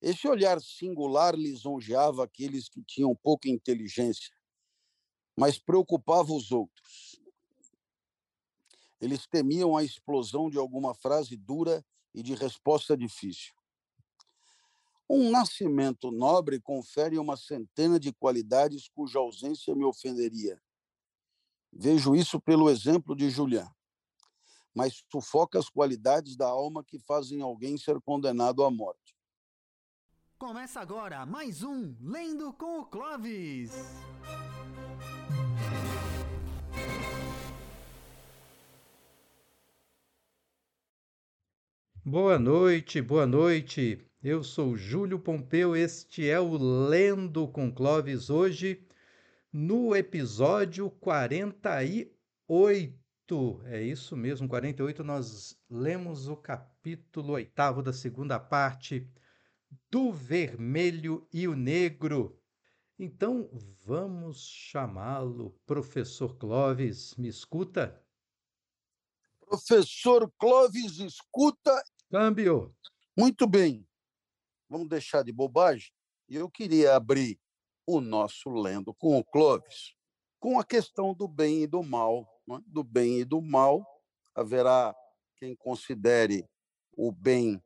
Esse olhar singular lisonjeava aqueles que tinham pouca inteligência, mas preocupava os outros. Eles temiam a explosão de alguma frase dura e de resposta difícil. Um nascimento nobre confere uma centena de qualidades cuja ausência me ofenderia. Vejo isso pelo exemplo de Julián. Mas sufoca as qualidades da alma que fazem alguém ser condenado à morte. Começa agora mais um Lendo com o Clovis. Boa noite, boa noite. Eu sou Júlio Pompeu, este é o Lendo com Clovis hoje, no episódio 48. É isso mesmo, 48. Nós lemos o capítulo oitavo da segunda parte do vermelho e o negro. Então vamos chamá-lo, professor Clóvis. Me escuta? Professor Clóvis, escuta. Câmbio. Muito bem. Vamos deixar de bobagem. Eu queria abrir o nosso lendo com o Clóvis, com a questão do bem e do mal. É? Do bem e do mal, haverá quem considere o bem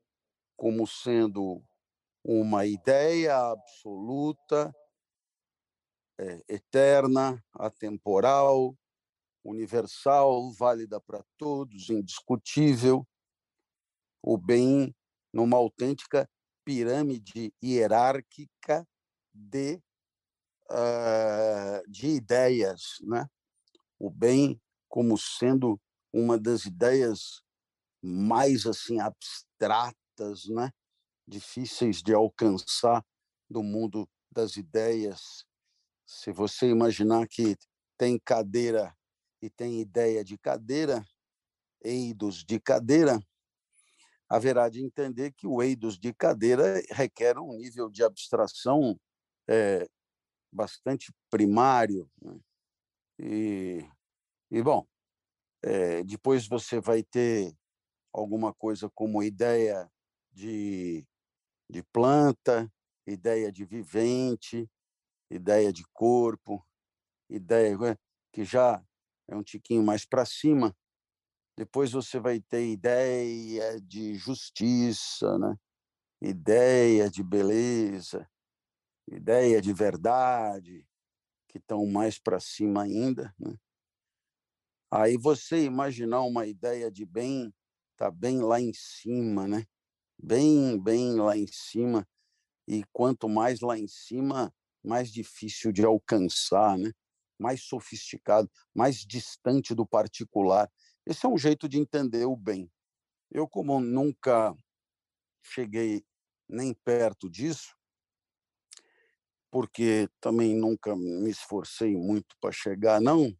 como sendo uma ideia absoluta, é, eterna, atemporal, universal, válida para todos, indiscutível, o bem numa autêntica pirâmide hierárquica de, uh, de ideias, né? O bem como sendo uma das ideias mais assim abstratas, né? Difíceis de alcançar do mundo das ideias. Se você imaginar que tem cadeira e tem ideia de cadeira, eidos de cadeira, haverá de entender que o eidos de cadeira requer um nível de abstração é, bastante primário. Né? E, e, bom, é, depois você vai ter alguma coisa como ideia de de planta, ideia de vivente, ideia de corpo, ideia né, que já é um tiquinho mais para cima. Depois você vai ter ideia de justiça, né? ideia de beleza, ideia de verdade, que estão mais para cima ainda. Né? Aí você imaginar uma ideia de bem, está bem lá em cima, né? Bem, bem lá em cima, e quanto mais lá em cima, mais difícil de alcançar, né? mais sofisticado, mais distante do particular. Esse é um jeito de entender o bem. Eu, como nunca cheguei nem perto disso, porque também nunca me esforcei muito para chegar, não,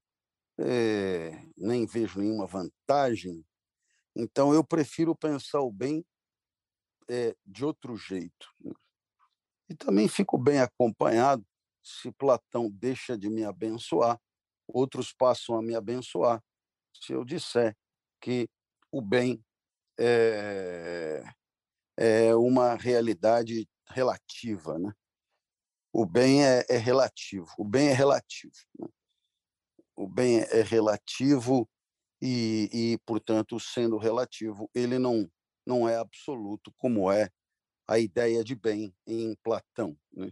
é, nem vejo nenhuma vantagem. Então, eu prefiro pensar o bem é, de outro jeito. Né. E também fico bem acompanhado se Platão deixa de me abençoar, outros passam a me abençoar, se eu disser que o bem é, é uma realidade relativa. Né? O bem é, é relativo, o bem é relativo. Né? O bem é relativo e, e, portanto, sendo relativo, ele não não é absoluto, como é a ideia de bem em Platão. Né?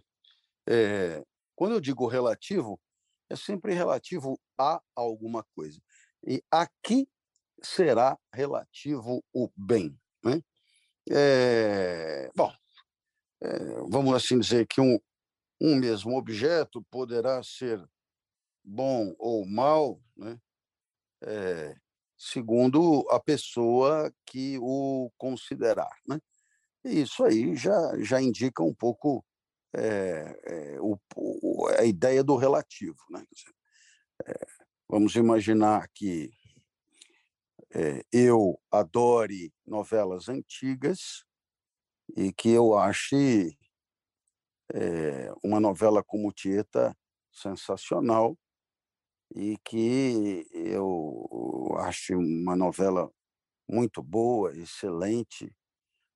É, quando eu digo relativo, é sempre relativo a alguma coisa. E aqui será relativo o bem. Né? É, bom, é, vamos assim dizer que um, um mesmo objeto poderá ser bom ou mal, né? É, segundo a pessoa que o considerar. Né? E isso aí já, já indica um pouco é, é, o, o, a ideia do relativo. Né? É, vamos imaginar que eu adore novelas antigas e que eu ache uma novela como Tieta sensacional e que eu acho uma novela muito boa, excelente,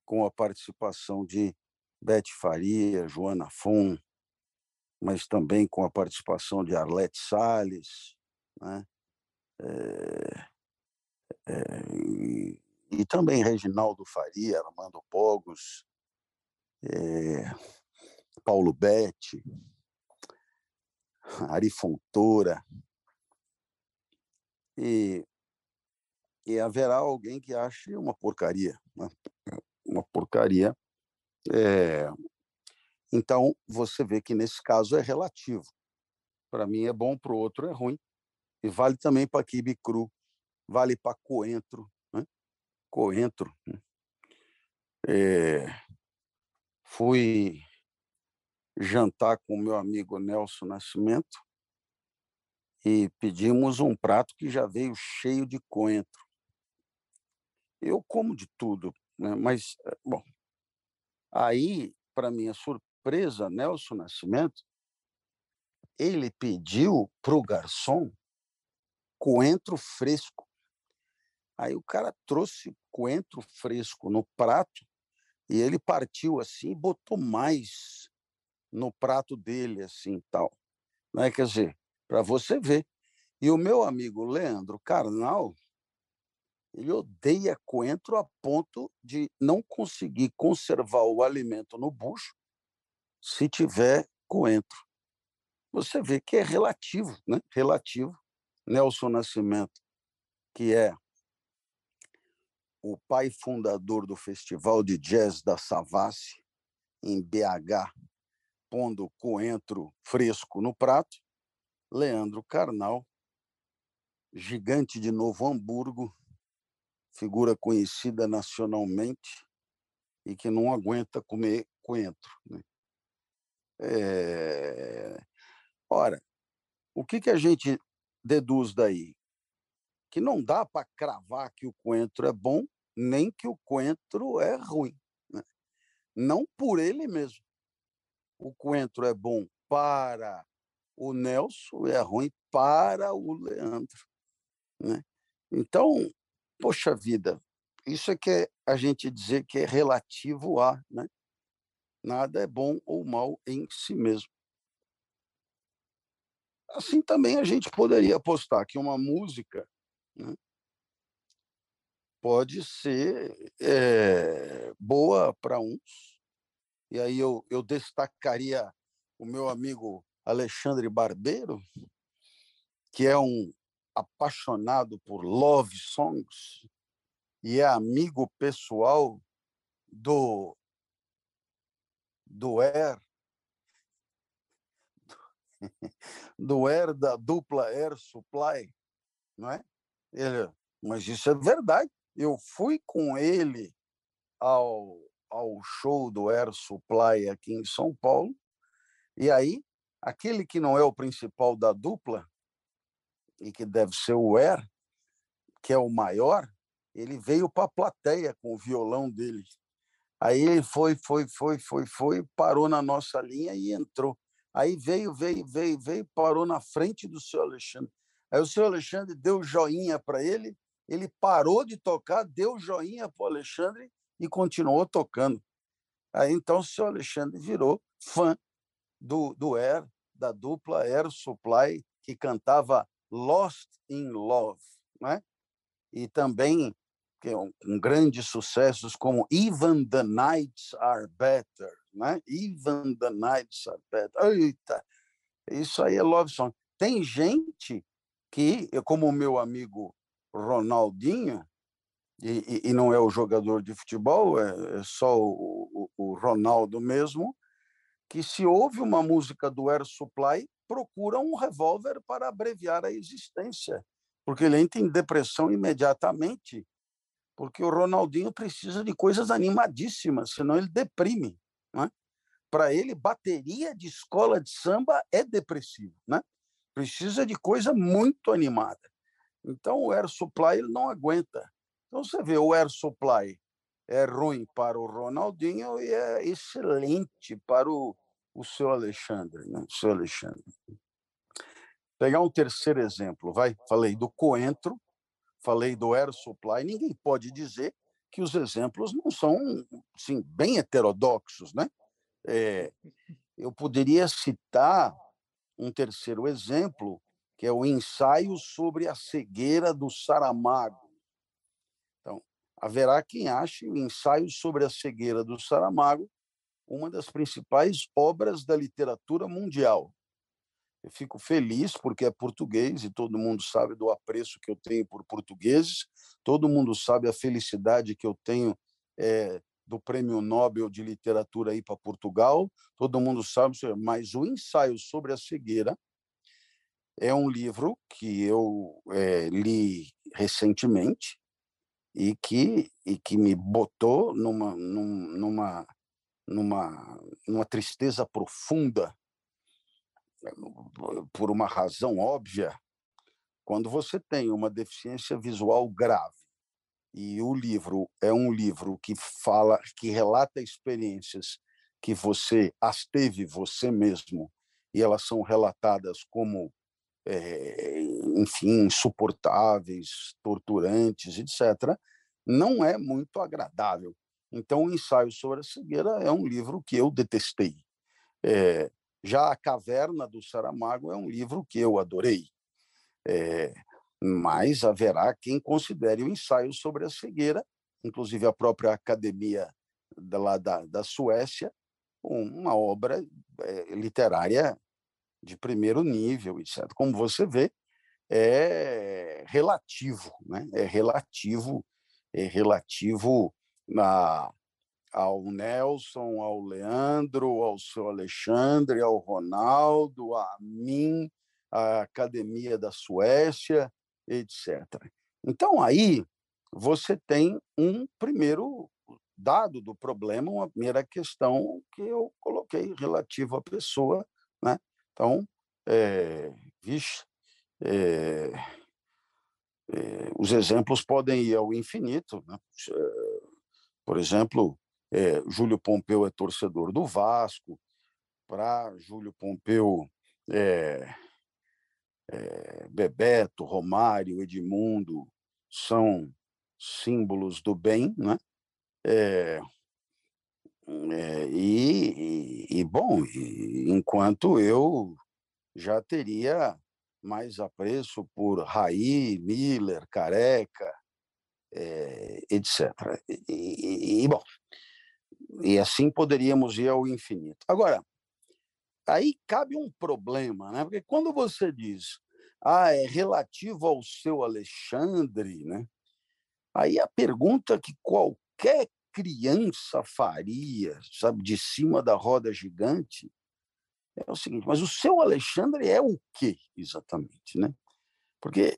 com a participação de Bete Faria, Joana Fon, mas também com a participação de Arlete Salles, né? É, é, e, também Reginaldo Faria, Armando Pogos, é, Paulo Betti, Ari Fontoura, e, e haverá alguém que ache uma porcaria, né? uma porcaria. É, então, você vê que nesse caso é relativo. Para mim é bom, para o outro é ruim. E vale também para quibe cru, vale para coentro. Né? Coentro. É, fui jantar com o meu amigo Nelson Nascimento e pedimos um prato que já veio cheio de coentro. Eu como de tudo, né? mas, eh, bom, aí, para minha surpresa, Nelson Nascimento, ele pediu para o garçom coentro fresco. Aí o cara trouxe coentro fresco no prato e ele partiu assim e botou mais no prato dele, assim, tal. Né? Quer dizer, para você ver. E o meu amigo Leandro Carnal, ele odeia coentro a ponto de não conseguir conservar o alimento no bucho se tiver coentro. Você vê que é relativo, né? Relativo. Nelson Nascimento, que é o pai fundador do Festival de Jazz da Savassi, em BH, pondo coentro fresco no prato. Leandro Carnal, gigante de Novo Hamburgo, figura conhecida nacionalmente e que não aguenta comer coentro. Né? É... Ora, o que, que a gente deduz daí? Que não dá para cravar que o coentro é bom, nem que o coentro é ruim. Né? Não por ele mesmo. O coentro é bom para o Nelson, é ruim para o Leandro. Né? Então, poxa vida, isso é que é a gente dizer que é relativo a, né? Nada é bom ou mal em si mesmo. Assim também a gente poderia apostar que uma música né, pode ser é, boa para uns, e aí eu, eu destacaria o meu amigo Alexandre Barbeiro, que é um apaixonado por love songs e é amigo pessoal do do Air do Air da dupla Air Supply, não é? Ele, mas isso é verdade. Eu fui com ele ao, ao show do Air Supply aqui em São Paulo, e aí aquele que não é o principal da dupla, e que deve ser o Er, que é o maior, ele veio para a plateia com o violão dele. Aí ele foi, foi, foi, foi, foi, parou na nossa linha e entrou. Aí veio, veio, veio, veio, parou na frente do seu Alexandre. Aí o seu Alexandre deu joinha para ele, ele parou de tocar, deu joinha para o Alexandre e continuou tocando. Aí então o seu Alexandre virou fã do, do Air, da dupla Air Supply, que cantava Lost in Love, né? e também que é um, um grandes sucessos como Even the Nights Are Better, né? Even the Nights Are Better. Eita, isso aí é love song. Tem gente que, como o meu amigo Ronaldinho, e, e, e não é o jogador de futebol, é, é só o, o, o Ronaldo mesmo, que se ouve uma música do Air Supply, procura um revólver para abreviar a existência, porque ele entra em depressão imediatamente, porque o Ronaldinho precisa de coisas animadíssimas, senão ele deprime. Né? Para ele, bateria de escola de samba é depressivo. Né? Precisa de coisa muito animada. Então, o Air Supply ele não aguenta. Então, você vê, o Air Supply é ruim para o Ronaldinho e é excelente para o, o seu Alexandre, né? O seu Alexandre. Pegar um terceiro exemplo, vai. Falei do coentro, falei do air supply. Ninguém pode dizer que os exemplos não são, sim, bem heterodoxos, né? É, eu poderia citar um terceiro exemplo, que é o ensaio sobre a cegueira do Saramago. Então, haverá quem ache o ensaio sobre a cegueira do Saramago uma das principais obras da literatura mundial. Eu fico feliz porque é português e todo mundo sabe do apreço que eu tenho por portugueses, todo mundo sabe a felicidade que eu tenho é, do Prêmio Nobel de Literatura aí para Portugal, todo mundo sabe, mas o ensaio sobre a cegueira é um livro que eu é, li recentemente e que, e que me botou numa, numa, numa, numa tristeza profunda, por uma razão óbvia. Quando você tem uma deficiência visual grave e o livro é um livro que fala, que relata experiências que você as teve você mesmo e elas são relatadas como é, enfim, insuportáveis, torturantes, etc., não é muito agradável. Então, o ensaio sobre a cegueira é um livro que eu detestei. É, já A Caverna do Saramago é um livro que eu adorei. É, mas haverá quem considere o ensaio sobre a cegueira, inclusive a própria Academia da, lá da, da Suécia, uma obra é, literária de primeiro nível, etc. Como você vê, é relativo, né? É relativo, é relativo na, ao Nelson, ao Leandro, ao seu Alexandre, ao Ronaldo, a mim, a Academia da Suécia, etc. Então aí você tem um primeiro dado do problema, uma primeira questão que eu coloquei relativo à pessoa, né? Então, é, vixe, é, é, os exemplos podem ir ao infinito. Né? Por exemplo, é, Júlio Pompeu é torcedor do Vasco, para Júlio Pompeu, é, é, Bebeto, Romário, Edmundo são símbolos do bem, né? É, e, e, bom, e, enquanto eu já teria mais apreço por Raí, Miller, Careca, etc. E, e, bom, e assim poderíamos ir ao infinito. Agora, aí cabe um problema, né? Porque quando você diz, ah, é relativo ao seu Alexandre, né? Aí a pergunta que qualquer criança faria, sabe, de cima da roda gigante, é o seguinte: mas o seu Alexandre é o que exatamente, né? Porque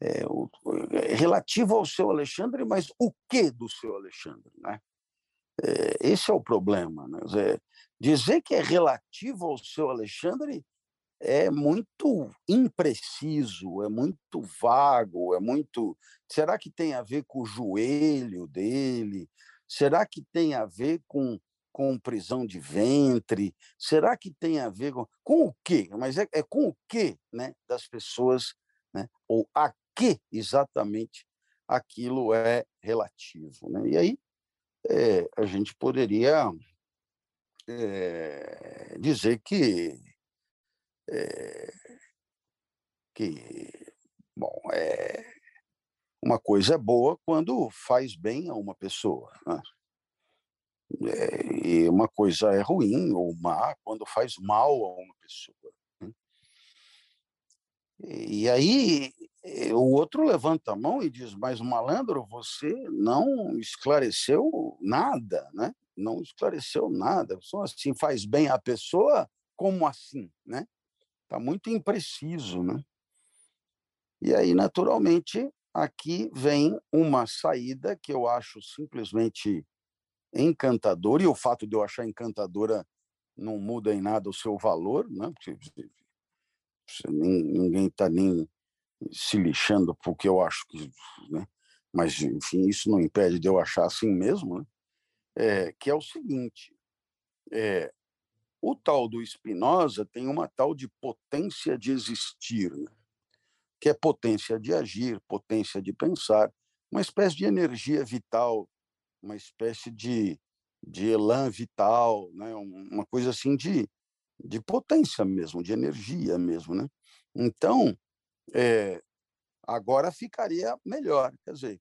é, o, é relativo ao seu Alexandre, mas o que do seu Alexandre, né? É, esse é o problema, né? dizer que é relativo ao seu Alexandre é muito impreciso, é muito vago, é muito. Será que tem a ver com o joelho dele? Será que tem a ver com, com prisão de ventre? Será que tem a ver com, com o quê? Mas é, é com o quê né, das pessoas, né, ou a que exatamente aquilo é relativo. Né? E aí é, a gente poderia é, dizer que, é, que bom, é, uma coisa é boa quando faz bem a uma pessoa. Né? E uma coisa é ruim ou má quando faz mal a uma pessoa. Né? E aí o outro levanta a mão e diz: Mas malandro, você não esclareceu nada, né? Não esclareceu nada. Só assim faz bem a pessoa, como assim, né? Está muito impreciso, né? E aí, naturalmente, aqui vem uma saída que eu acho simplesmente encantadora, e o fato de eu achar encantadora não muda em nada o seu valor, né? Porque ninguém está nem se lixando porque eu acho que. Né? Mas, enfim, isso não impede de eu achar assim mesmo, né? é, que é o seguinte: é, o tal do Spinoza tem uma tal de potência de existir. Né? que é potência de agir, potência de pensar, uma espécie de energia vital, uma espécie de, de elan vital, né? uma coisa assim de, de potência mesmo, de energia mesmo, né? Então, é, agora ficaria melhor, quer dizer,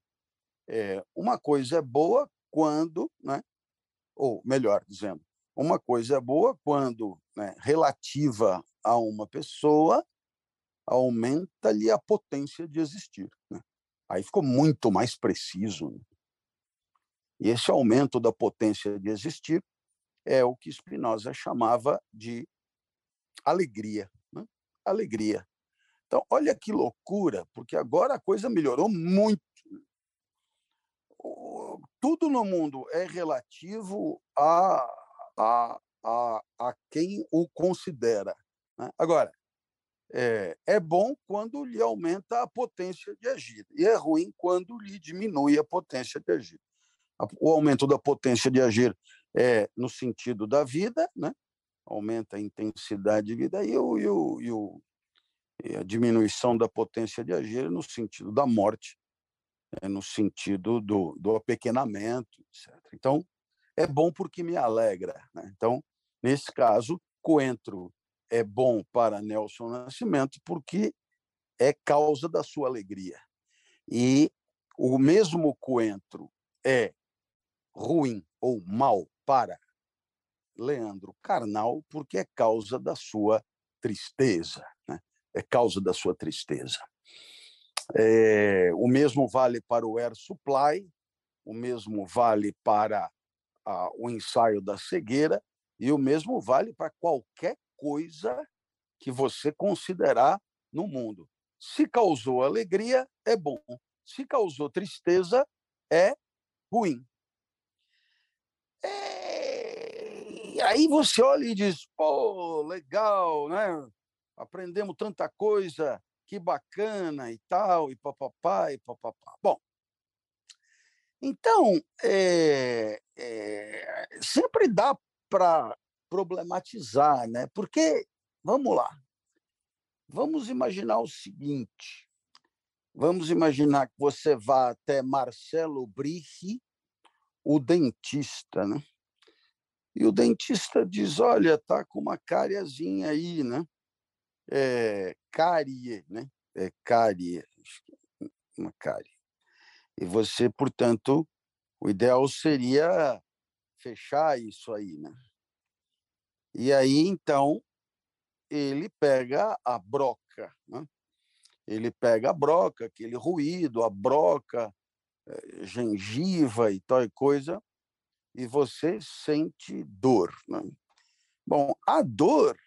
é, uma coisa é boa quando, né? Ou melhor dizendo, uma coisa é boa quando né, relativa a uma pessoa aumenta-lhe a potência de existir. Né? Aí ficou muito mais preciso. Né? E esse aumento da potência de existir é o que Spinoza chamava de alegria. Né? Alegria. Então, olha que loucura, porque agora a coisa melhorou muito. Tudo no mundo é relativo a, a, a, a quem o considera. Né? Agora, é, é bom quando lhe aumenta a potência de agir, e é ruim quando lhe diminui a potência de agir. O aumento da potência de agir é no sentido da vida, né? aumenta a intensidade de vida, e, o, e, o, e, o, a diminuição da potência de agir no sentido da morte, é no sentido do, do apequenamento, etc. Então, é bom porque me alegra. Né? Então, nesse caso, coentro é bom para Nelson Nascimento porque é causa da sua alegria. E o mesmo coentro é ruim ou mal para Leandro Carnal porque é causa da sua tristeza, né? É causa da sua tristeza. É, o mesmo vale para o Air Supply, o mesmo vale para a, o ensaio da cegueira e o mesmo vale para qualquer coisa que você considerar no mundo. Se causou alegria, é bom. Se causou tristeza, é ruim. É... E aí você olha e diz: pô, legal, né? Aprendemos tanta coisa, que bacana e tal, e papapá, e papapá. Bom, então, é, é, sempre dá para problematizar, né? Porque, vamos lá, vamos imaginar o seguinte: vamos imaginar que você vá até Marcelo Brich, o dentista, né? E o dentista diz: olha, tá com uma cariazinha aí, né? É, cárie, né? É cárie, uma cárie. E você, portanto, o ideal seria fechar isso aí, né? E aí, então, ele pega a broca, né? ele pega a broca, aquele ruído, a broca, eh, gengiva e tal coisa, e você sente dor. Né? Bom, a dor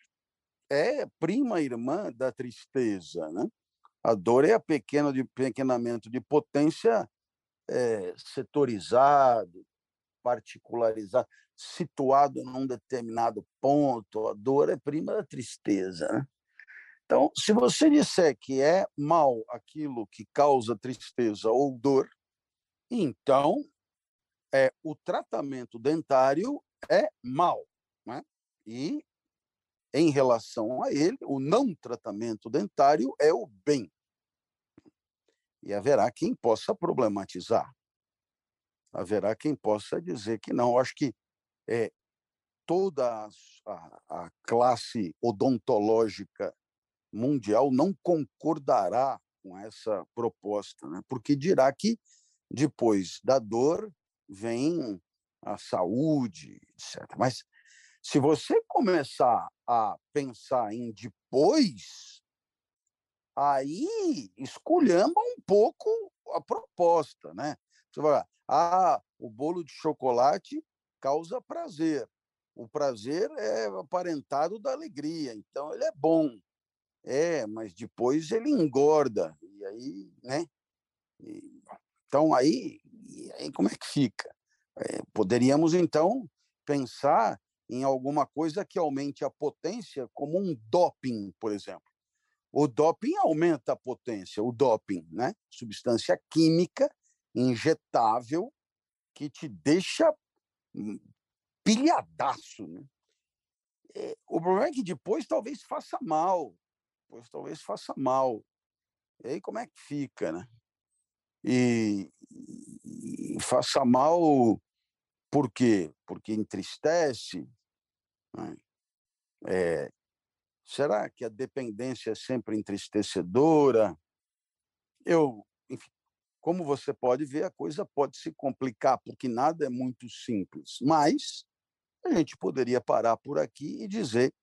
é prima irmã da tristeza. Né? A dor é a pequeno de pequenamento de potência é, setorizado, particularizado situado num determinado ponto, a dor é prima da tristeza. Né? Então, se você disser que é mal aquilo que causa tristeza ou dor, então é, o tratamento dentário é mal. Né? E, em relação a ele, o não tratamento dentário é o bem. E haverá quem possa problematizar. Haverá quem possa dizer que não. Eu acho que é, toda a, a classe odontológica mundial não concordará com essa proposta, né? porque dirá que depois da dor vem a saúde, etc. Mas se você começar a pensar em depois, aí esculhamba um pouco a proposta, né? Você vai ah, o bolo de chocolate causa prazer. O prazer é aparentado da alegria, então ele é bom. É, mas depois ele engorda. E aí, né? E, então aí, aí como é que fica? É, poderíamos então pensar em alguma coisa que aumente a potência, como um doping, por exemplo. O doping aumenta a potência, o doping, né? Substância química injetável que te deixa pilhadaço. Né? É, o problema é que depois talvez faça mal. Depois talvez faça mal. E aí como é que fica, né? E, e faça mal por quê? Porque entristece, Né? É, será que a dependência é sempre entristecedora? Eu, enfim, como você pode ver, a coisa pode se complicar, porque nada é muito simples. Mas a gente poderia parar por aqui e dizer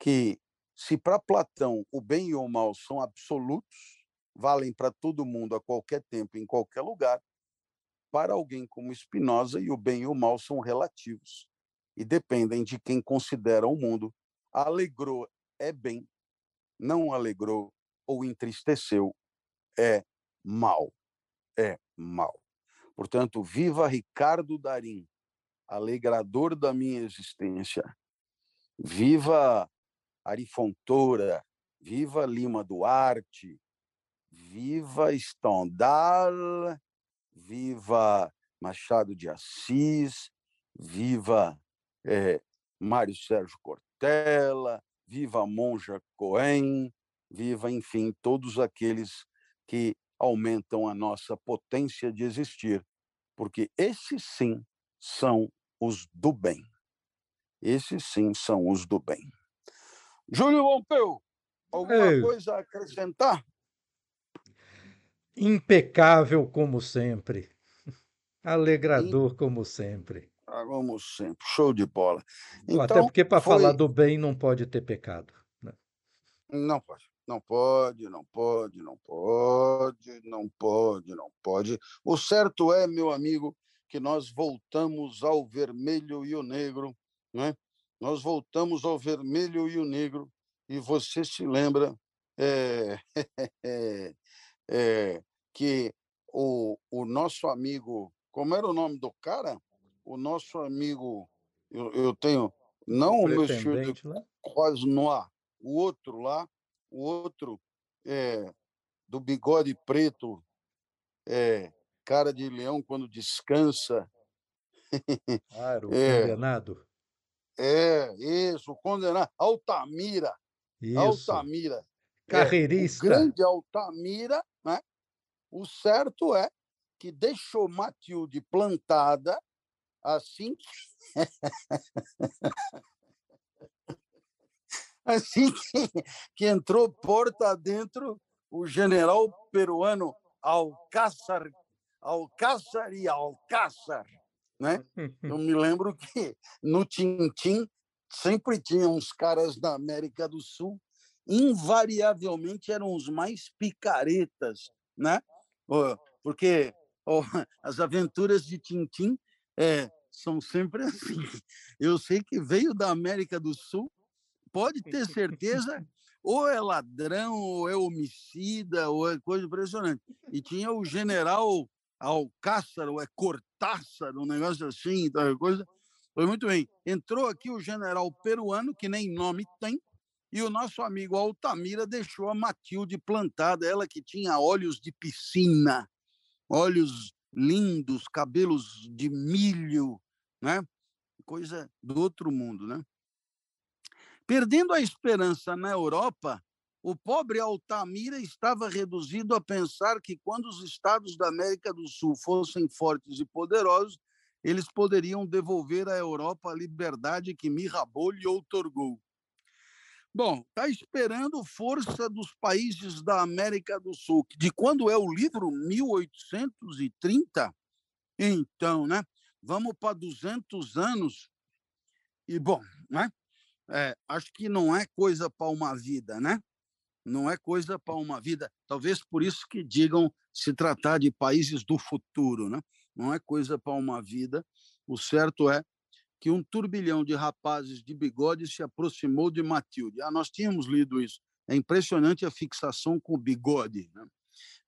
que, se para Platão o bem e o mal são absolutos, valem para todo mundo a qualquer tempo, em qualquer lugar, para alguém como Spinoza, e o bem e o mal são relativos e dependem de quem considera o mundo. Alegrou é bem, não alegrou ou entristeceu é mal. É mal. Portanto, viva Ricardo Darim, alegrador da minha existência. Viva Ari Fontoura, viva Lima Duarte, viva Stendhal, viva Machado de Assis, viva é, Mário Sérgio Cortella, viva Monja Cohen, viva, enfim, todos aqueles que aumentam a nossa potência de existir, porque esses sim são os do bem. Esses sim são os do bem. Júlio Pompeu, alguma Ei. coisa a acrescentar? Impecável como sempre. Alegrador como sempre. Ah, como sempre. Show de bola. Então, Até porque para foi... falar do bem não pode ter pecado. Né? Não pode. Não pode, não pode, não pode, não pode, não pode. O certo é, meu amigo, que nós voltamos ao vermelho e o negro, né? Nós voltamos ao vermelho e o negro, e você se lembra é, é, que o, o nosso amigo, como era o nome do cara? O nosso amigo, eu, eu tenho, não o meu filho né? Cosnoir, o outro lá, o outro é, do bigode preto, é, cara de leão quando descansa. Claro, o é, condenado. É, isso, o condenado. Altamira. Isso. Altamira. Carreirista. É, o grande Altamira, né? O certo é que deixou Matilde plantada assim assim que, que entrou porta dentro o general peruano Alcázar, Alcázar e Alcázar, né? Eu me lembro que no Tintim sempre tinha uns caras da América do Sul, invariavelmente eram os mais picaretas, né? Porque as aventuras de Tintim é, são sempre assim. Eu sei que veio da América do Sul pode ter certeza, ou é ladrão, ou é homicida, ou é coisa impressionante. E tinha o general Alcácer, ou é Cortácer, um negócio assim, tal coisa. Foi muito bem. Entrou aqui o general peruano, que nem nome tem, e o nosso amigo Altamira deixou a Matilde plantada, ela que tinha olhos de piscina, olhos lindos, cabelos de milho, né? Coisa do outro mundo, né? Perdendo a esperança na Europa, o pobre Altamira estava reduzido a pensar que quando os estados da América do Sul fossem fortes e poderosos, eles poderiam devolver à Europa a liberdade que Mirabeau lhe outorgou. Bom, está esperando força dos países da América do Sul. De quando é o livro? 1830? Então, né? Vamos para 200 anos. E, bom, né? é, acho que não é coisa para uma vida, né? Não é coisa para uma vida. Talvez por isso que digam se tratar de países do futuro, né? Não é coisa para uma vida. O certo é que um turbilhão de rapazes de bigode se aproximou de Matilde. Ah, nós tínhamos lido isso. É impressionante a fixação com o bigode. Né?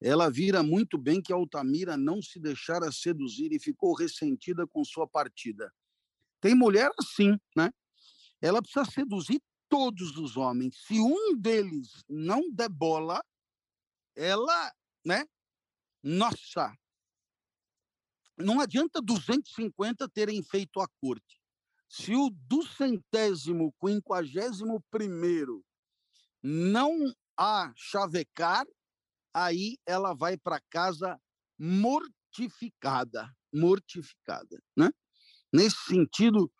Ela vira muito bem que Altamira não se deixara seduzir e ficou ressentida com sua partida. Tem mulher assim, né? ela precisa seduzir todos os homens. Se um deles não der bola, ela, né? Nossa, não adianta 250 terem feito a corte. Se o duzentésimo, quinquagésimo primeiro não a chavecar, aí ela vai para casa mortificada, mortificada, né? Nesse sentido,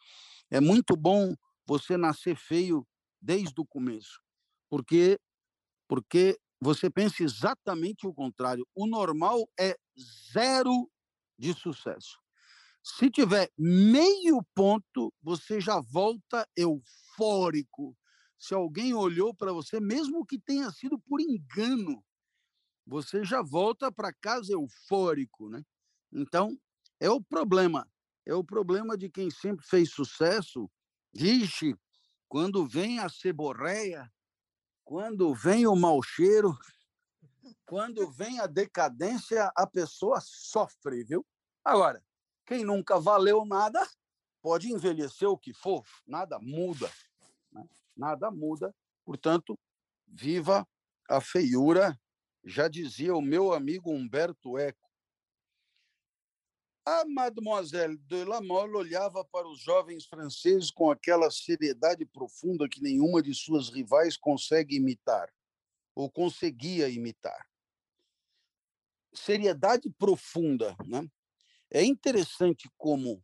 é muito bom você nascer feio desde o começo, porque porque você pensa exatamente o contrário. O normal é zero de sucesso. Se tiver meio ponto, você já volta eufórico. Se alguém olhou para você, mesmo que tenha sido por engano, você já volta para casa eufórico, né? Então, é o problema. É o problema de quem sempre fez sucesso. Vixe, quando vem a ceborreia, quando vem o mau cheiro, quando vem a decadência, a pessoa sofre, viu? Agora, quem nunca valeu nada, pode envelhecer o que for, nada muda. Né? Nada muda. Portanto, viva a feiura, já dizia o meu amigo Humberto Eco. A Mademoiselle de la Mole olhava para os jovens franceses com aquela seriedade profunda que nenhuma de suas rivais consegue imitar, ou conseguia imitar. Seriedade profunda. Né? É interessante como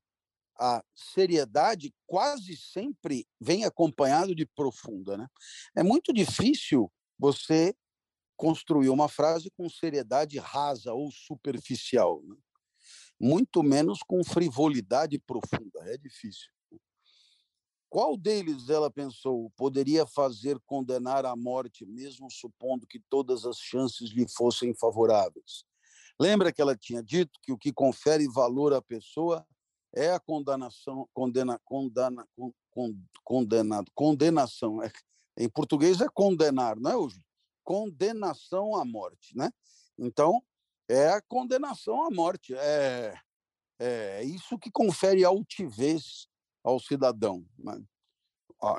a seriedade quase sempre vem acompanhado de profunda. Né? É muito difícil você construir uma frase com seriedade rasa ou superficial. Né? muito menos com frivolidade profunda. É difícil. Qual deles, ela pensou, poderia fazer condenar à morte, mesmo supondo que todas as chances lhe fossem favoráveis? Lembra que ela tinha dito que o que confere valor à pessoa é a condenação, condena, condena, condenado, condenação. É, em português é condenar, não é, hoje? Condenação à morte, né? Então, é a condenação à morte. É, é isso que confere altivez ao cidadão. Né?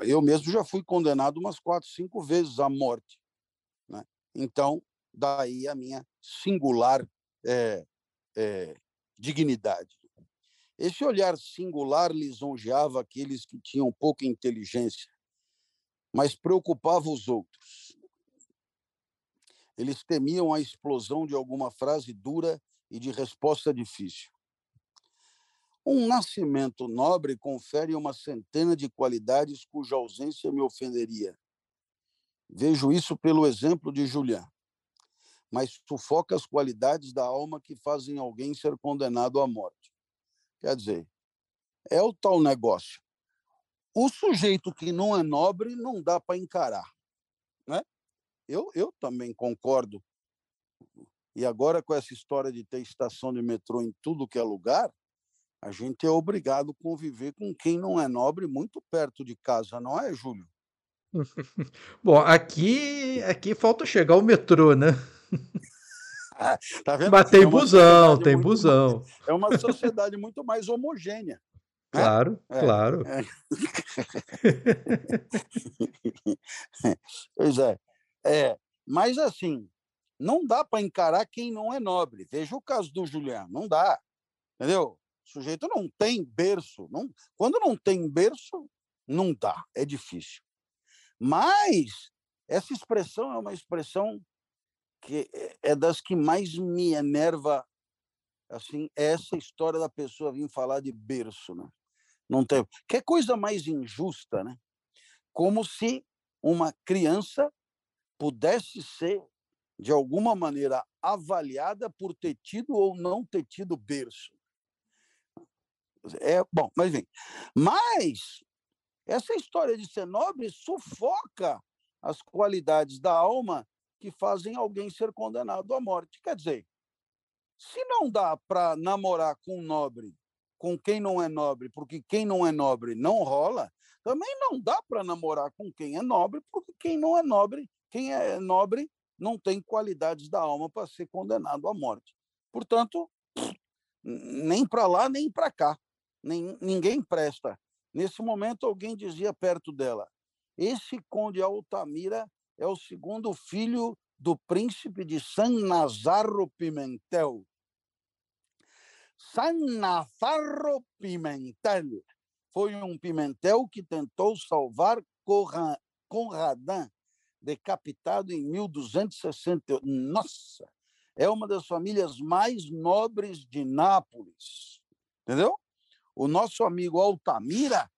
Eu mesmo já fui condenado umas quatro, cinco vezes à morte. Né? Então, daí a minha singular é, é, dignidade. Esse olhar singular lisonjeava aqueles que tinham pouca inteligência, mas preocupava os outros. Eles temiam a explosão de alguma frase dura e de resposta difícil. Um nascimento nobre confere uma centena de qualidades cuja ausência me ofenderia. Vejo isso pelo exemplo de Julián. Mas sufoca as qualidades da alma que fazem alguém ser condenado à morte. Quer dizer, é o tal negócio. O sujeito que não é nobre não dá para encarar. Né? Eu, eu também concordo. E agora, com essa história de ter estação de metrô em tudo que é lugar, a gente é obrigado a conviver com quem não é nobre muito perto de casa, não é, Júlio? Bom, aqui, aqui falta chegar o metrô, né? Tá vendo? Mas tem é busão, tem busão. É uma sociedade muito mais homogênea. Né? Claro, é, claro. É. pois é. É, mas assim, não dá para encarar quem não é nobre. Veja o caso do Juliano, não dá. Entendeu? O sujeito não tem berço. Não, quando não tem berço, não dá, é difícil. Mas essa expressão é uma expressão que é das que mais me enerva assim, é essa história da pessoa vir falar de berço, né? Não tem, que coisa mais injusta, né? Como se uma criança pudesse ser, de alguma maneira, avaliada por ter tido ou não ter tido berço. É bom, mas vem. Mas essa história de ser nobre sufoca as qualidades da alma que fazem alguém ser condenado à morte. Quer dizer, se não dá para namorar com um nobre, com quem não é nobre, porque quem não é nobre não rola, também não dá para namorar com quem é nobre, porque quem não é nobre quem é nobre não tem qualidades da alma para ser condenado à morte. Portanto, nem para lá, nem para cá. Nem, ninguém presta. Nesse momento, alguém dizia perto dela: Esse conde Altamira é o segundo filho do príncipe de San Nazarro Pimentel. San Nazarro Pimentel foi um Pimentel que tentou salvar Conradin decapitado em 1260. Nossa! É uma das famílias mais nobres de Nápoles. Entendeu? O nosso amigo Altamira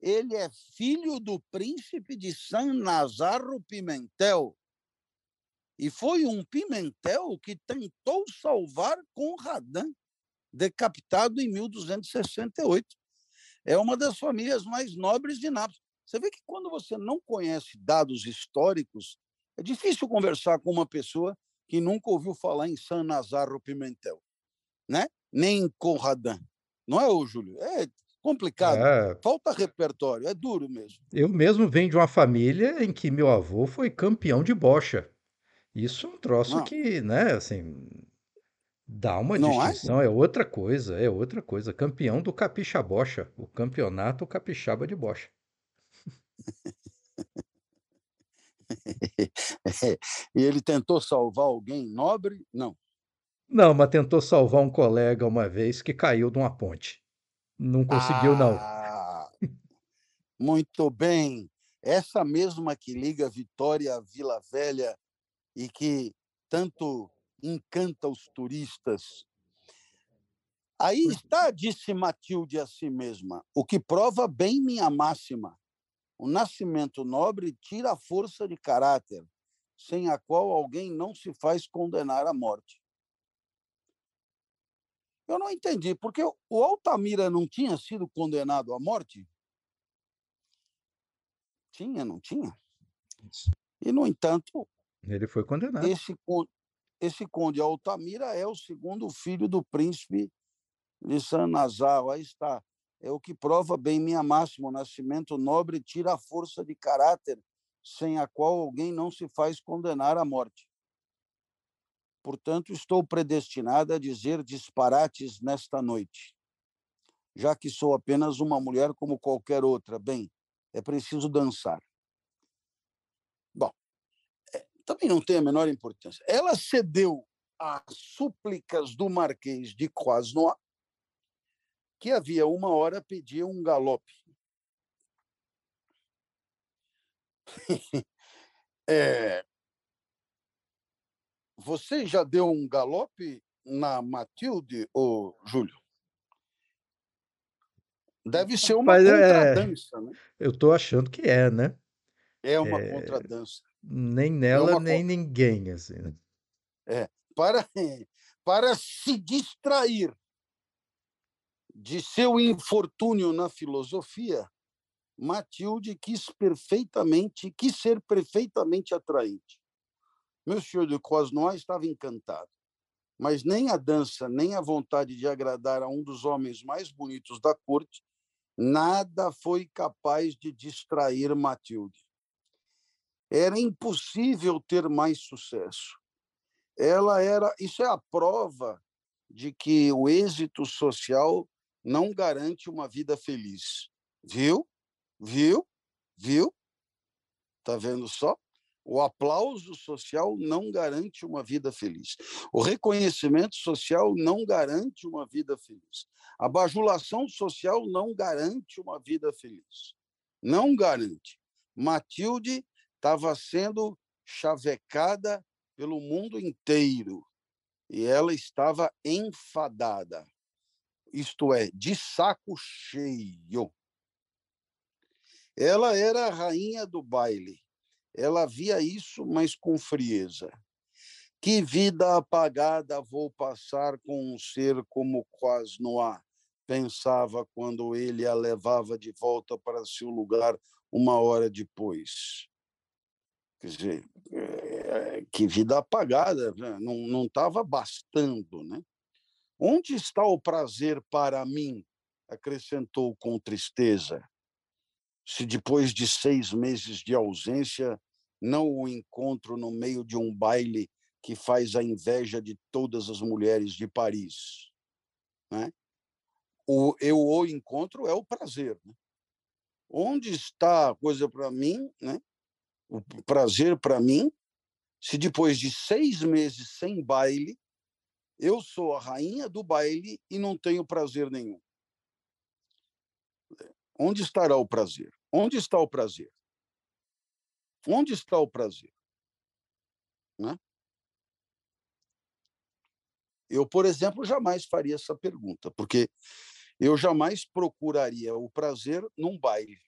ele é filho do príncipe de San Nazarro Pimentel. E foi um Pimentel que tentou salvar Conradin, decapitado em 1268. É uma das famílias mais nobres de Nápoles. Você vê que quando você não conhece dados históricos, é difícil conversar com uma pessoa que nunca ouviu falar em San Nazarro Pimentel, né? Nem em Conradin. Não é, ô Júlio? É complicado. É, Falta repertório, é duro mesmo. eu mesmo venho de uma família em que meu avô foi campeão de bocha. Isso é um troço Não, que, né, assim, dá uma não é? distinção, é outra coisa, é outra coisa. Campeão do Capixaba Bocha, o campeonato capixaba de bocha. E ele tentou salvar alguém nobre? Não. Não, mas tentou salvar um colega uma vez que caiu de uma ponte. Não conseguiu, não. Ah, muito bem. Essa mesma que liga Vitória à Vila Velha e que tanto encanta os turistas. Aí está, disse Matilde a si mesma, o que prova bem minha máxima. O nascimento nobre tira a força de caráter, sem a qual alguém não se faz condenar à morte. Eu não entendi, porque o Altamira não tinha sido condenado à morte? Tinha, não tinha? E, no entanto, Ele foi condenado. esse, esse conde Altamira é o segundo filho do príncipe de San Nazar. Aí está. É o que prova bem minha máxima. O nascimento nobre tira a força de caráter, sem a qual alguém não se faz condenar à morte. Portanto, estou predestinada a dizer disparates nesta noite, já que sou apenas uma mulher como qualquer outra. Bem, é preciso dançar. Bom, também não tem a menor importância. Ela cedeu às súplicas do Marquês de Croisnois, que havia uma hora pedia um galope. É, você já deu um galope na Matilde, ô Júlio? Deve ser uma Mas é, contradança, né? eu tô achando que é, né? É uma contradança. Nem É nela, uma nem con- ninguém, assim. né? É, para, para se distrair de seu infortúnio na filosofia, Matilde quis perfeitamente, quis ser perfeitamente atraente. Monsieur de Croisnois estava encantado, mas nem a dança, nem a vontade de agradar a um dos homens mais bonitos da corte, nada foi capaz de distrair Matilde. Era impossível ter mais sucesso. Ela era, isso é a prova de que o êxito social não garante uma vida feliz. Viu? Viu? Viu? Tá vendo só? O aplauso social não garante uma vida feliz. O reconhecimento social não garante uma vida feliz. A bajulação social não garante uma vida feliz. Não garante. Matilde estava sendo chavecada pelo mundo inteiro e ela estava enfadada, isto é, de saco cheio. Ela era a rainha do baile. Ela via isso, mas com frieza. Que vida apagada vou passar com um ser como Quasnoá, pensava quando ele a levava de volta para seu lugar uma hora depois. Quer dizer, eh, que vida apagada, né? não estava bastando. Né? Onde está o prazer para mim? acrescentou com tristeza. Se depois de seis meses de ausência não o encontro no meio de um baile que faz a inveja de todas as mulheres de Paris. Né? O, eu o encontro é o prazer. Né? Onde está a coisa para mim, né? o prazer para mim, se depois de seis meses sem baile, eu sou a rainha do baile e não tenho prazer nenhum? Onde estará o prazer? Onde está o prazer? Onde está o prazer? Né? Eu, por exemplo, jamais faria essa pergunta, porque eu jamais procuraria o prazer num baile.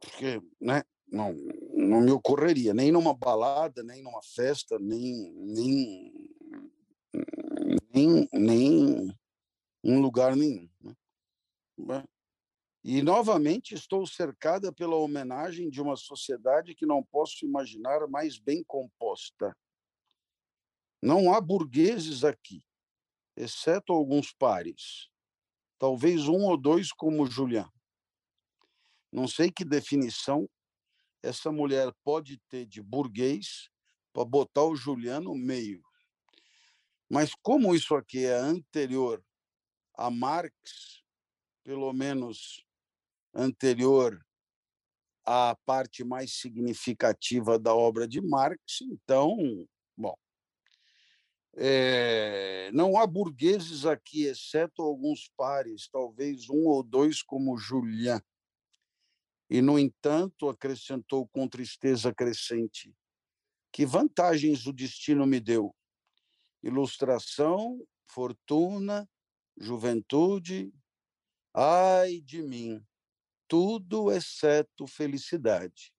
porque né, não, não me ocorreria, nem numa balada, nem numa festa, nem, nem, nem, nem em lugar nenhum. Né? E, novamente, estou cercada pela homenagem de uma sociedade que não posso imaginar mais bem composta. Não há burgueses aqui, exceto alguns pares. Talvez um ou dois, como Julian. Não sei que definição essa mulher pode ter de burguês para botar o Julian no meio. Mas como isso aqui é anterior a Marx, pelo menos anterior à parte mais significativa da obra de Marx, então, bom, é, não há burgueses aqui, exceto alguns pares, talvez um ou dois, como Julian. E, no entanto, acrescentou com tristeza crescente: que vantagens o destino me deu? Ilustração, fortuna, juventude, ai de mim, tudo exceto felicidade.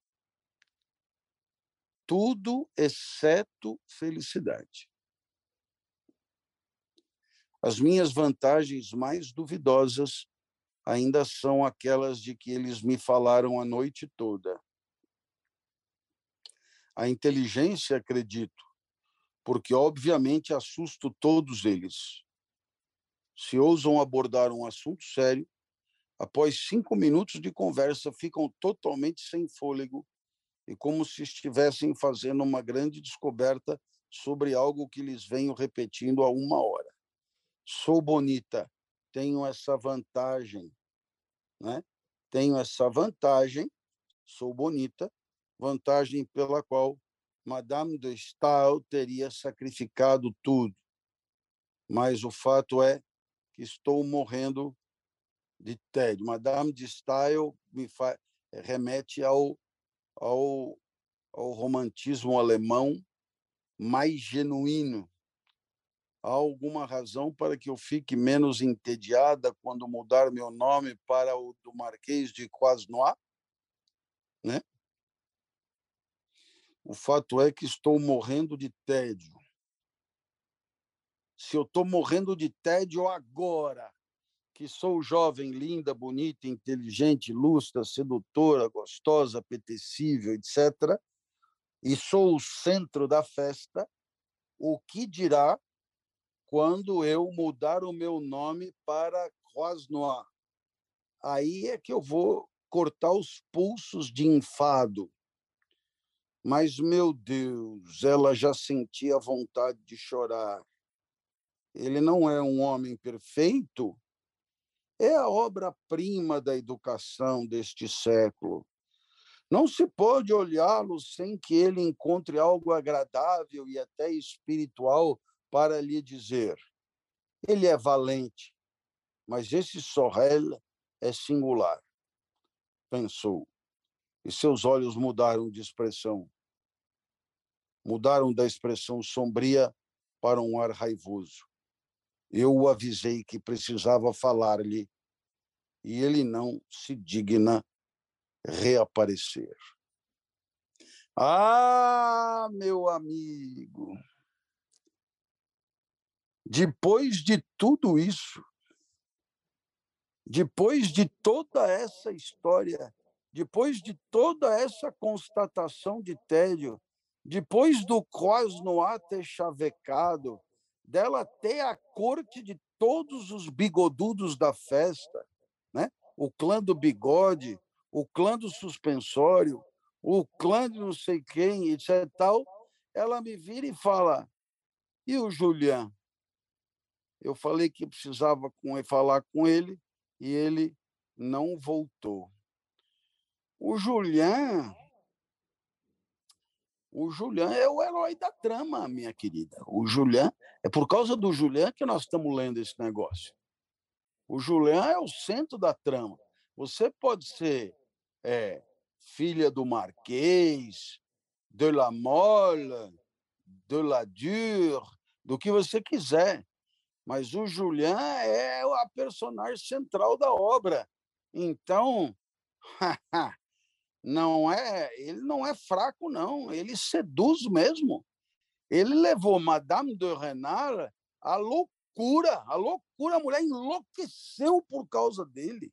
Tudo exceto felicidade. As minhas vantagens mais duvidosas ainda são aquelas de que eles me falaram a noite toda. A inteligência, acredito, porque obviamente assusto todos eles. Se ousam abordar um assunto sério, após cinco minutos de conversa, ficam totalmente sem fôlego e como se estivessem fazendo uma grande descoberta sobre algo que lhes venho repetindo há uma hora. Sou bonita, tenho essa vantagem, né? Tenho essa vantagem, sou bonita, vantagem pela qual Madame de Stael teria sacrificado tudo. Mas o fato é que estou morrendo de tédio. Madame de Stael me fa... remete ao, ao, ao romantismo alemão mais genuíno. Há alguma razão para que eu fique menos entediada quando mudar meu nome para o do Marquês de Croisnois? Né? O fato é que estou morrendo de tédio. Se eu estou morrendo de tédio agora, que sou jovem, linda, bonita, inteligente, lustra, sedutora, gostosa, apetecível, etc., e sou o centro da festa, o que dirá quando eu mudar o meu nome para Croisnois? Aí é que eu vou cortar os pulsos de enfado. Mas, meu Deus, ela já sentia vontade de chorar. Ele não é um homem perfeito, é a obra-prima da educação deste século. Não se pode olhá-lo sem que ele encontre algo agradável e até espiritual para lhe dizer. Ele é valente, mas esse Sorrel é singular, pensou, e seus olhos mudaram de expressão. Mudaram da expressão sombria para um ar raivoso. Eu o avisei que precisava falar-lhe e ele não se digna reaparecer. Ah, meu amigo, depois de tudo isso, depois de toda essa história, depois de toda essa constatação de tédio, depois do Croisnois ter chavecado, dela ter a corte de todos os bigodudos da festa, né? o clã do bigode, o clã do suspensório, o clã de não sei quem, etc. Tal, ela me vira e fala: e o Julian? Eu falei que precisava com, falar com ele e ele não voltou. O Julian o Julian é o herói da trama, minha querida. O Julian, é por causa do Julian que nós estamos lendo esse negócio. O Julian é o centro da trama. Você pode ser é, filha do Marquês, de la Mole, de la Dure, do que você quiser. Mas o Julian é a personagem central da obra. Então, não é, ele não é fraco não, ele seduz mesmo. Ele levou Madame de Renal à loucura, a loucura, a mulher enlouqueceu por causa dele.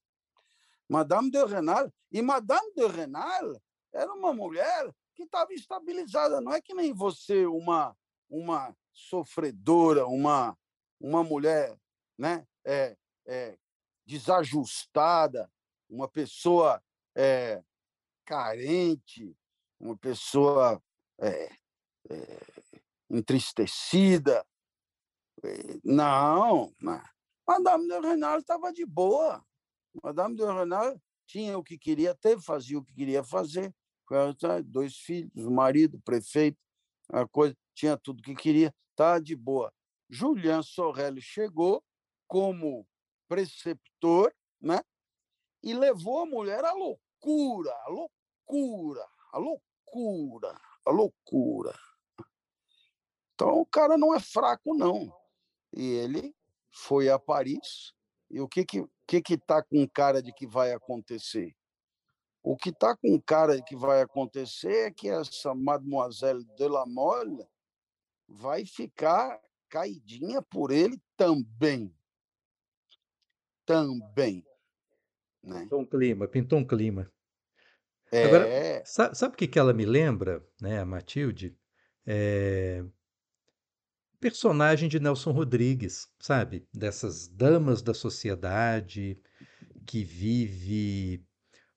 Madame de Renal, e Madame de Renal era uma mulher que estava estabilizada, não é que nem você, uma uma sofredora, uma uma mulher, né, é, é, desajustada, uma pessoa é, carente, uma pessoa é, é, entristecida. É, não. Madame de Renal estava de boa. Madame de Renal tinha o que queria ter, fazia o que queria fazer. Dois filhos, o marido, o prefeito, a coisa, tinha tudo que queria, tá de boa. Julian Sorrelli chegou como preceptor, né? E levou a mulher à loucura, à loucura, à loucura, à loucura. Então o cara não é fraco não. E ele foi a Paris. E o que que que que tá com cara de que vai acontecer? O que está com cara de que vai acontecer é que essa Mademoiselle de la Mole vai ficar caidinha por ele também também. Né? Pintou um clima, pintou um clima. É... Agora, sabe, sabe o que, que ela me lembra, né, a Matilde? É... Personagem de Nelson Rodrigues, sabe? Dessas damas da sociedade que vive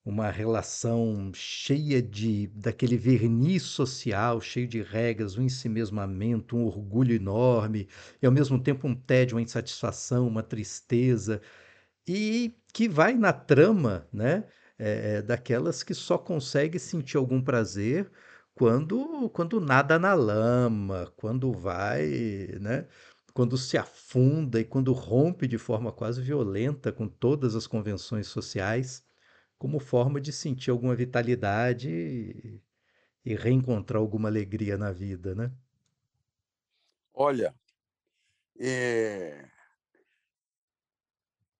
uma relação cheia de daquele verniz social, cheio de regras, um ensimesmamento, um orgulho enorme, e ao mesmo tempo um tédio, uma insatisfação, uma tristeza e que vai na trama, né, é, daquelas que só consegue sentir algum prazer quando quando nada na lama, quando vai, né, quando se afunda e quando rompe de forma quase violenta com todas as convenções sociais, como forma de sentir alguma vitalidade e, e reencontrar alguma alegria na vida, né? Olha, é,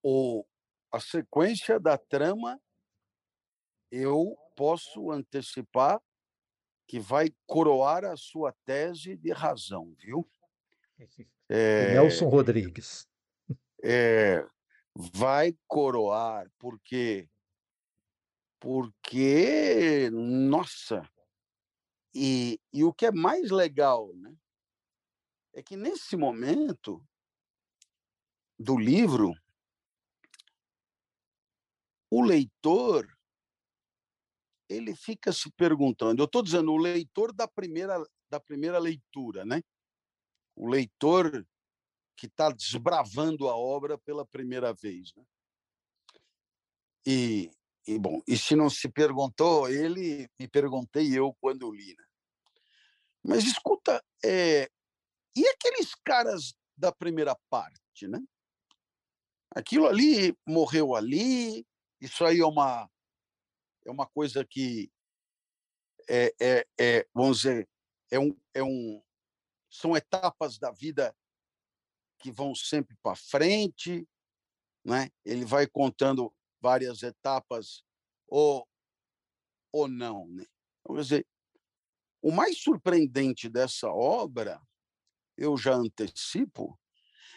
o, a sequência da trama, eu posso antecipar que vai coroar a sua tese de razão, viu? É, Nelson Rodrigues. É, vai coroar, porque porque, nossa, e, e o que é mais legal, né, é que nesse momento do livro, o leitor ele fica se perguntando. Eu estou dizendo o leitor da primeira da primeira leitura, né? O leitor que está desbravando a obra pela primeira vez, né? E, e bom, e se não se perguntou ele, me perguntei eu quando eu li, né? Mas escuta, é, e aqueles caras da primeira parte, né? Aquilo ali morreu ali, isso aí é uma, é uma coisa que é, é, é, vamos dizer, é um, é um, são etapas da vida que vão sempre para frente, né? Ele vai contando várias etapas ou ou não, né? Vamos dizer, o mais surpreendente dessa obra, eu já antecipo,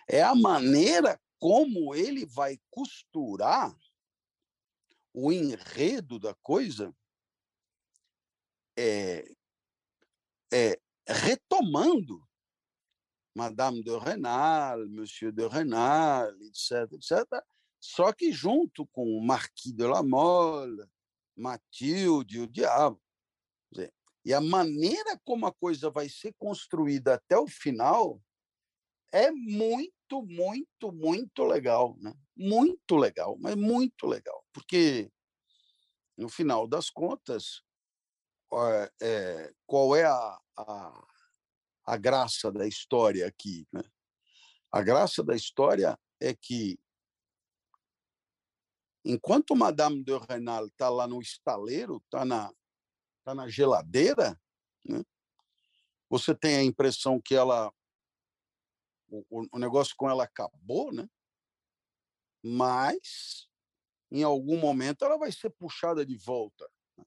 é a maneira como ele vai costurar o enredo da coisa é, é retomando Madame de Renal, Monsieur de Renal, etc., etc., só que junto com o Marquis de la Mole, Matilde, o diabo. E a maneira como a coisa vai ser construída até o final é muito, muito, muito legal, né? Muito legal, mas muito legal, porque no final das contas, é, qual é a, a, a graça da história aqui? Né? A graça da história é que enquanto Madame de Renal está lá no estaleiro, está na, tá na geladeira, né? você tem a impressão que ela o, o negócio com ela acabou, né? Mas em algum momento ela vai ser puxada de volta. Né?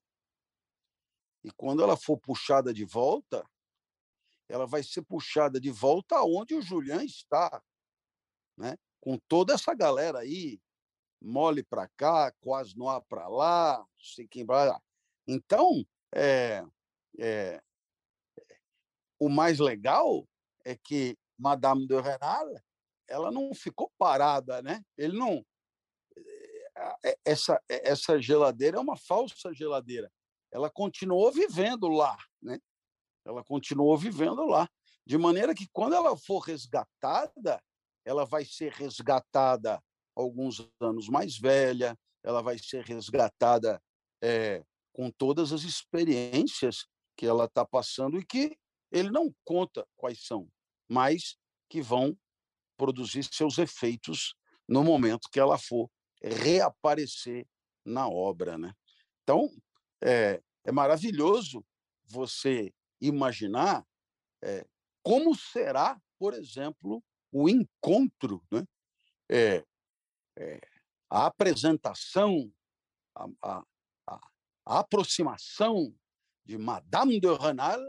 E quando ela for puxada de volta, ela vai ser puxada de volta aonde o Julian está, né? Com toda essa galera aí, mole para cá, quase não para lá, sei quem vai. Então, é, é, o mais legal é que Madame de Renal, ela não ficou parada, né? Ele não é, essa essa geladeira é uma falsa geladeira. Ela continuou vivendo lá, né? Ela continuou vivendo lá, de maneira que quando ela for resgatada, ela vai ser resgatada alguns anos mais velha, ela vai ser resgatada é, com todas as experiências que ela está passando e que ele não conta quais são, mas que vão produzir seus efeitos no momento que ela for reaparecer na obra, né? Então é, é maravilhoso você imaginar é, como será, por exemplo, o encontro, né? É, a apresentação, a, a, a, a, aproximação de Madame de Renal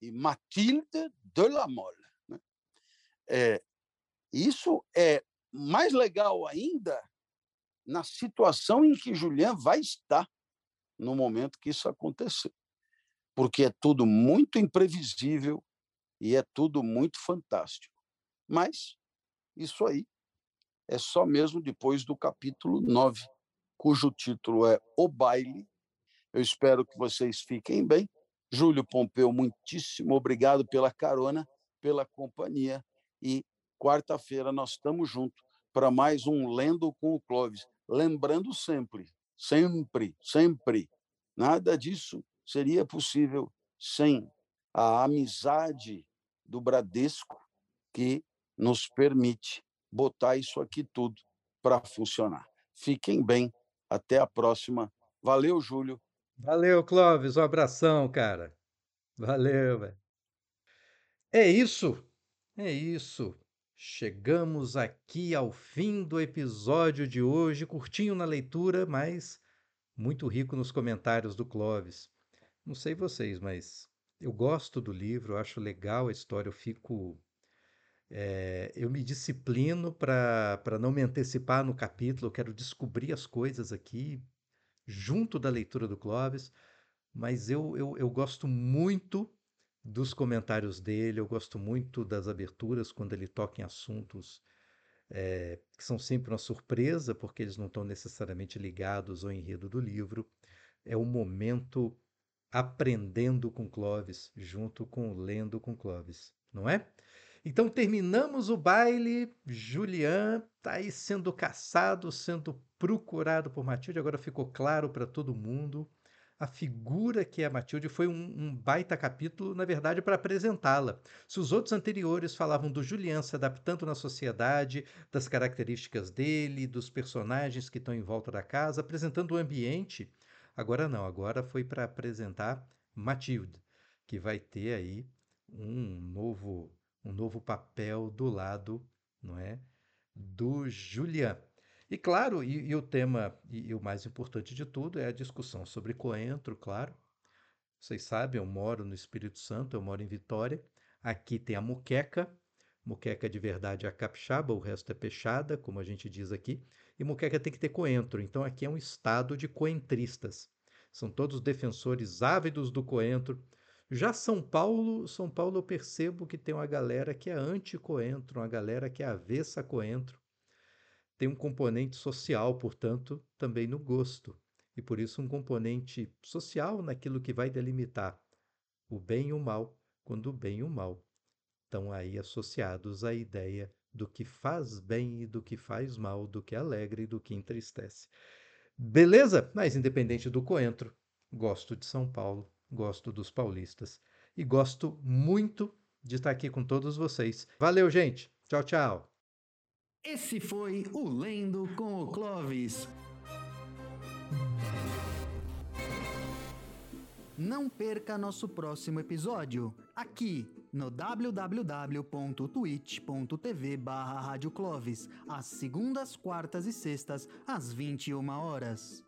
e Mathilde de la Mole. É, isso é mais legal ainda na situação em que Julian vai estar no momento que isso acontecer. Porque é tudo muito imprevisível e é tudo muito fantástico. Mas isso aí é só mesmo depois do capítulo 9, cujo título é O Baile. Eu espero que vocês fiquem bem. Júlio Pompeu, muitíssimo obrigado pela carona, pela companhia. E quarta-feira nós estamos juntos para mais um Lendo com o Clóvis. Lembrando sempre, sempre, sempre, nada disso seria possível sem a amizade do Bradesco que nos permite botar isso aqui tudo para funcionar. Fiquem bem, até a próxima. Valeu, Júlio. Valeu, Clóvis, um abração, cara. Valeu, velho. É isso, é isso. Chegamos aqui ao fim do episódio de hoje, curtinho na leitura, mas muito rico nos comentários do Clóvis. Não sei vocês, mas eu gosto do livro, acho legal a história, eu fico é, eu me disciplino para não me antecipar no capítulo, eu quero descobrir as coisas aqui, junto da leitura do Clóvis, mas eu, eu, eu gosto muito dos comentários dele, eu gosto muito das aberturas quando ele toca em assuntos é, que são sempre uma surpresa, porque eles não estão necessariamente ligados ao enredo do livro. É o momento aprendendo com Clóvis, junto com lendo com Clóvis, não é? Então terminamos o baile, Julian está aí sendo caçado, sendo procurado por Matilde, agora ficou claro para todo mundo. A figura que é a Matilde foi um, um baita capítulo, na verdade, para apresentá-la. Se os outros anteriores falavam do Julian se adaptando na sociedade, das características dele, dos personagens que estão em volta da casa, apresentando o ambiente, agora não, agora foi para apresentar Matilde, que vai ter aí um novo um novo papel do lado, não é, do Julian. E claro, e, e o tema, e, e, o mais importante de tudo, é a discussão sobre coentro, claro. Vocês sabem, eu moro no Espírito Santo, eu moro em Vitória. Aqui tem a muqueca, muqueca de verdade é a capixaba, o resto é peixada, como a gente diz aqui. E muqueca tem que ter coentro, então aqui é um estado de coentristas. São todos defensores ávidos do coentro, já São Paulo, São Paulo eu percebo que tem uma galera que é anti-coentro, uma galera que é avessa coentro. Tem um componente social, portanto, também no gosto. E por isso um componente social naquilo que vai delimitar o bem e o mal, quando o bem e o mal estão aí associados à ideia do que faz bem e do que faz mal, do que alegra e do que entristece. Beleza? Mas independente do coentro, gosto de São Paulo gosto dos paulistas e gosto muito de estar aqui com todos vocês. Valeu, gente. Tchau, tchau. Esse foi o Lendo com o Clovis. Não perca nosso próximo episódio, aqui no www.twitch.tv barra às segundas, quartas e sextas, às 21 horas.